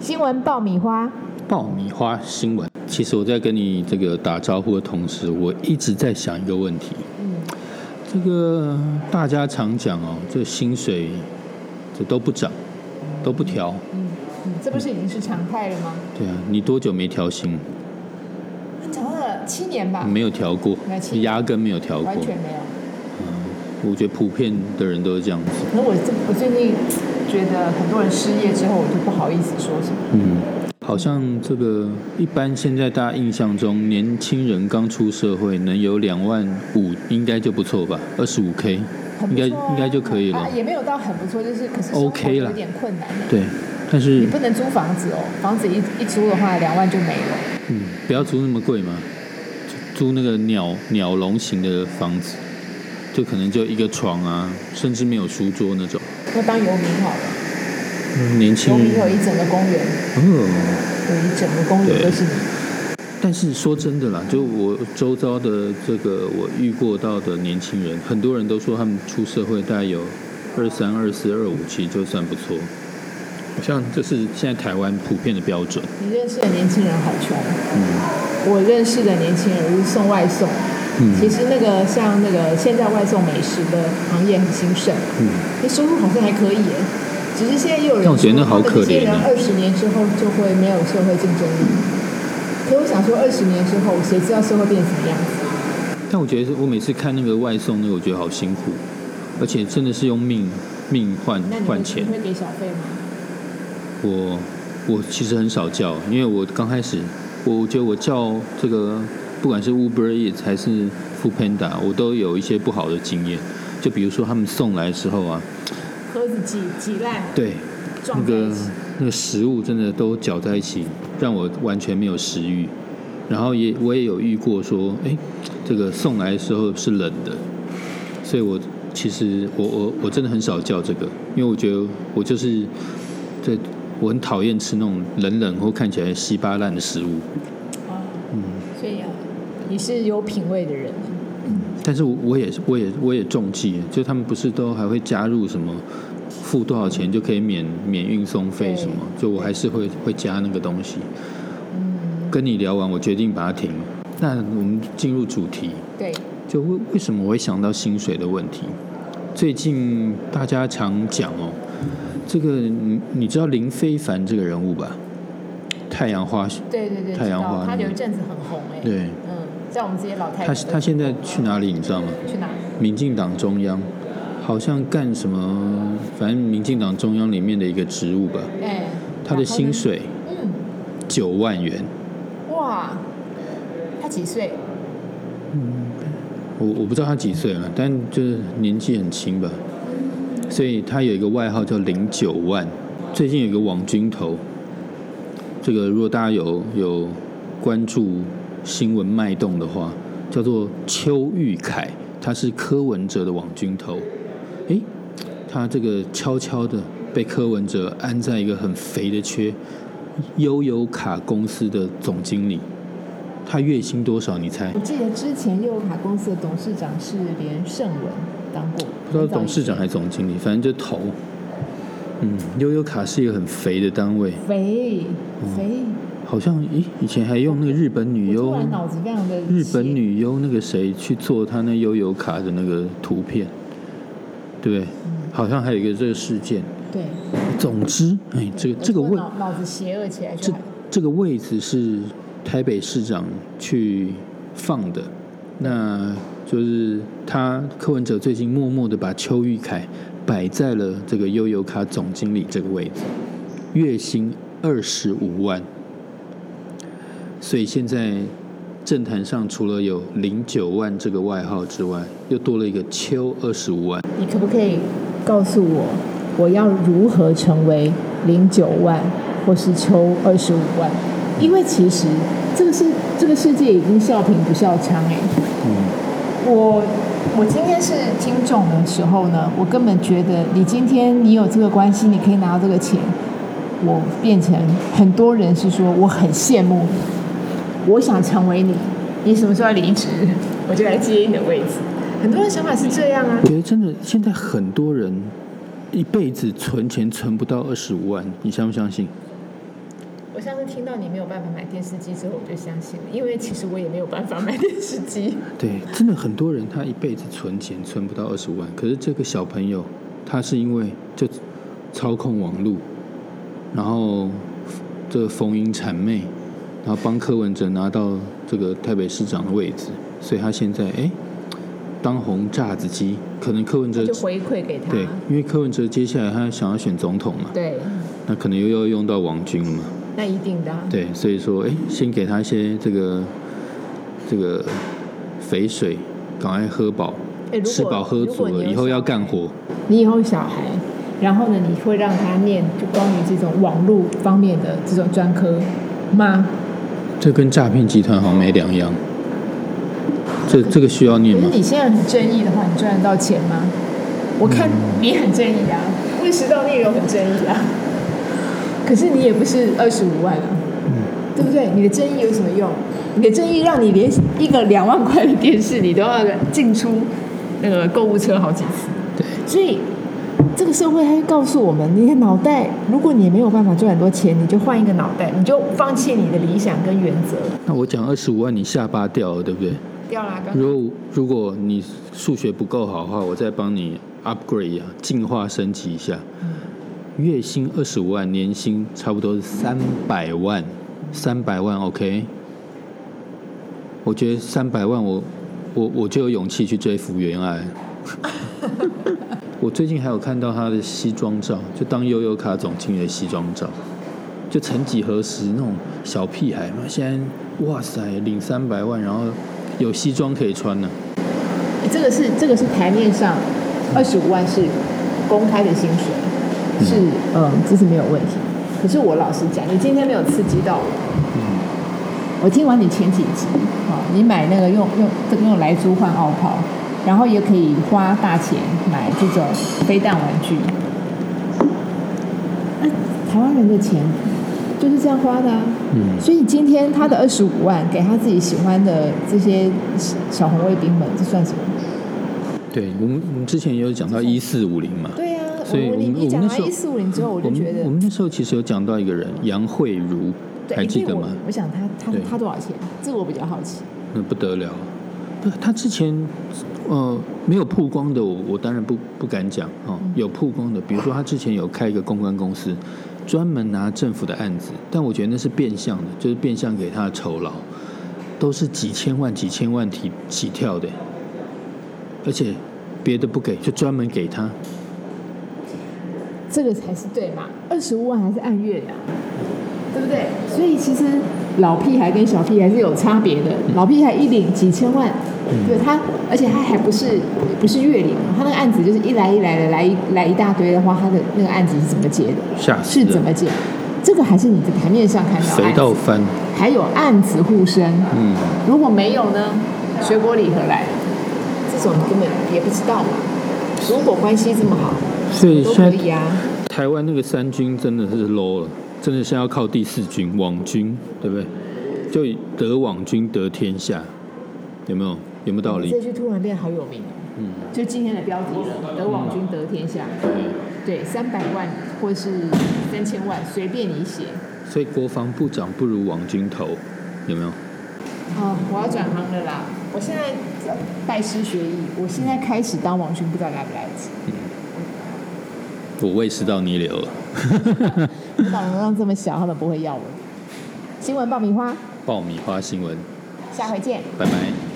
新闻爆米花，爆米花新闻。其实我在跟你这个打招呼的同时，我一直在想一个问题。嗯，这个大家常讲哦，这薪水这都不涨，都不调。嗯嗯，这不是已经是常态了吗？对啊，你多久没调薪？调了七年吧，没有调过压根没有调过。完全没有。嗯我觉得普遍的人都是这样子。可是我这我最近觉得很多人失业之后，我就不好意思说什么。嗯，好像这个一般现在大家印象中，年轻人刚出社会能有两万五，应该就不错吧？二十五 K，应该应该就可以了啊。也没有到很不错，就是可是 OK 了有点困难的。对，但是你不能租房子哦，房子一一租的话，两万就没了。嗯，不要租那么贵嘛，租租那个鸟鸟笼型的房子，就可能就一个床啊，甚至没有书桌那种。那当游民好了，嗯年轻游民有，一整个公园，哦，有一整个公园都是你。但是说真的啦，就我周遭的这个我遇过到的年轻人，很多人都说他们出社会大概有二三、二四、二五，其实就算不错。好像这是现在台湾普遍的标准。你认识的年轻人好穷，嗯我认识的年轻人是送外送。嗯其实那个像那个现在外送美食的行业很兴盛，嗯，那收入好像还可以耶。只是现在又有人但我觉得那好可怜啊二十年之后就会没有社会竞争力。可我想说，二十年之后，谁知道社会变成什么样子？但我觉得我每次看那个外送那个，我觉得好辛苦，而且真的是用命命换换钱你。会给小费吗？我我其实很少叫，因为我刚开始，我觉得我叫这个不管是 Uber Eats 还是 Food Panda，我都有一些不好的经验。就比如说他们送来的时候啊，盒子挤挤烂，对那个。那个食物真的都搅在一起，让我完全没有食欲。然后也我也有遇过说，哎，这个送来的时候是冷的，所以我其实我我我真的很少叫这个，因为我觉得我就是这我很讨厌吃那种冷冷或看起来稀巴烂的食物。你是有品味的人。但是我我也我也我也中计，就他们不是都还会加入什么付多少钱就可以免免运送费什么，就我还是会会加那个东西。嗯跟你聊完，我决定把它停。那我们进入主题，对，就为为什么我会想到薪水的问题？最近大家常讲哦，这个你你知道林非凡这个人物吧？太阳花，对对对，太阳花他有一阵子很红哎。对，嗯，在我们这些老太他他现在去哪里？你知道吗？去哪？民进党中央，好像干什么？反正民进党中央里面的一个职务吧。哎，他的薪水嗯，九万元，嗯，哇，他几岁？我我不知道他几岁了，但就是年纪很轻吧。所以他有一个外号叫零九万。最近有一个网军头，这个如果大家有有关注新闻脉动的话，叫做邱玉凯，他是柯文哲的网军头。诶，他这个悄悄的被柯文哲安在一个很肥的缺，悠游卡公司的总经理。他月薪多少？你猜？我记得之前悠游卡公司的董事长是连胜文当过，不知道董事长还是总经理，反正就头。嗯，悠悠卡是一个很肥的单位，肥肥，好像咦，以前还用那个日本女优突，然脑子非常的日本女优那个谁去做她那悠游卡的那个图片，对不对？好像还有一个这个事件。对，总之，哎，这个这个位脑脑子邪恶起来就这这个位置是台北市长去放的，那就是他柯文哲最近默默的把邱玉凯摆在了这个悠游卡总经理这个位置，月薪二十五万，所以现在政坛上除了有零九万这个外号之外，又多了一个邱二十五万。你可不可以告诉我，我要如何成为零九万或是秋二十五万？因为其实这个世这个世界已经笑贫不笑娼哎、嗯，我我今天是听众的时候呢，我根本觉得你今天你有这个关系，你可以拿到这个钱，我变成很多人是说我很羡慕你，我想成为你，你什么时候要离职，我就来接你的位置。很多人想法是这样啊我，觉得真的现在很多人一辈子存钱存不到二十五万，你相不相信？我上次听到你没有办法买电视机之后，我就相信了，因为其实我也没有办法买电视机。对，真的很多人他一辈子存钱存不到二十万，可是这个小朋友他是因为就操控网络，然后这个逢迎谄媚，然后帮柯文哲拿到这个台北市长的位置，所以他现在哎当红炸子鸡，可能柯文哲就回馈给他。对，因为柯文哲接下来他想要选总统嘛，对，那可能又要用到王军了嘛。那一定的啊、对，所以说，哎，先给他一些这个这个肥水，赶快喝饱，吃饱喝足了，以后要干活。你以后小孩，然后呢，你会让他念就关于这种网络方面的这种专科吗？这跟诈骗集团好像没两样。这这个需要念吗可是？你现在很正义的话，你赚得到钱吗？我看你很正义啊，为食道逆流很正义啊，可是你也不是二十五万啊，对不对？你的正义有什么用？你的正义让你连一个两万块的电视，你都要进出那个购物车好几次。对，所以这个社会它会告诉我们，你的脑袋，如果你没有办法赚很多钱，你就换一个脑袋，你就放弃你的理想跟原则。那我讲二十五万，你下巴掉了，对不对？掉啦，刚如果如果你数学不够好的话，我再帮你 upgrade 啊，进化升级一下。月薪二十五万，年薪差不多是三百万，三百万 OK。我觉得三百万我，我我就有勇气去追福原爱。我最近还有看到他的西装照，就当悠悠卡总经理的西装照，就曾几何时那种小屁孩嘛，现在哇塞领三百万，然后有西装可以穿呢。这个是这个是台面上二十五万是公开的薪水，是嗯，这是没有问题。可是我老实讲，你今天没有刺激到我。我听完你前几集，啊，你买那个用用这个用来猪换奥炮，然后也可以花大钱买这种飞弹玩具。那台湾人的钱就是这样花的啊。嗯，所以今天他的二十五万给他自己喜欢的这些小红卫兵们，这算什么？对我们我们之前也有讲到一四五零嘛，对呀、所以我们讲我们那时候一四五零之后，我我就觉得们我们那时候其实有讲到一个人杨慧茹，还记得吗我？我想他他他多少钱？这个我比较好奇。那不得了，不，他之前呃没有曝光的我，我当然不不敢讲哦。有曝光的，比如说他之前有开一个公关公司，专门拿政府的案子，但我觉得那是变相的，就是变相给他的酬劳，都是几千万、几千万起起跳的，而且别的不给，就专门给他。这个才是对嘛？二十五万还是按月的啊、对不对？所以其实老屁孩跟小屁孩是有差别的。老屁孩一领几千万，对他，而且他还不是不是月领，他那个案子就是一来一来的来一来一大堆的话，他的那个案子是怎么结的？吓死人是怎么结？这个还是你在台面上看到的肥案子，到翻，还有案子护身。嗯，如果没有呢？水果礼盒来，这种你根本也不知道嘛。如果关系这么好，都所以现在可以啊。台湾那个三军真的是 low 了，真的是要靠第四军网军，对不对？就以得网军得天下，有没有？有没有道理这？句突然变好有名哦，嗯，就今天的标题了：得网军得天下。对。对，三百万或是三千万，随便你写。所以国防部长不如王军头，有没有？哦，我要转行了啦！我现在拜师学艺，我现在开始当网军，不知道来不来得及。嗯我胃食道逆流了。我导容量这么小，他们不会要我。新闻爆米花，爆米花新闻，下回见。拜拜。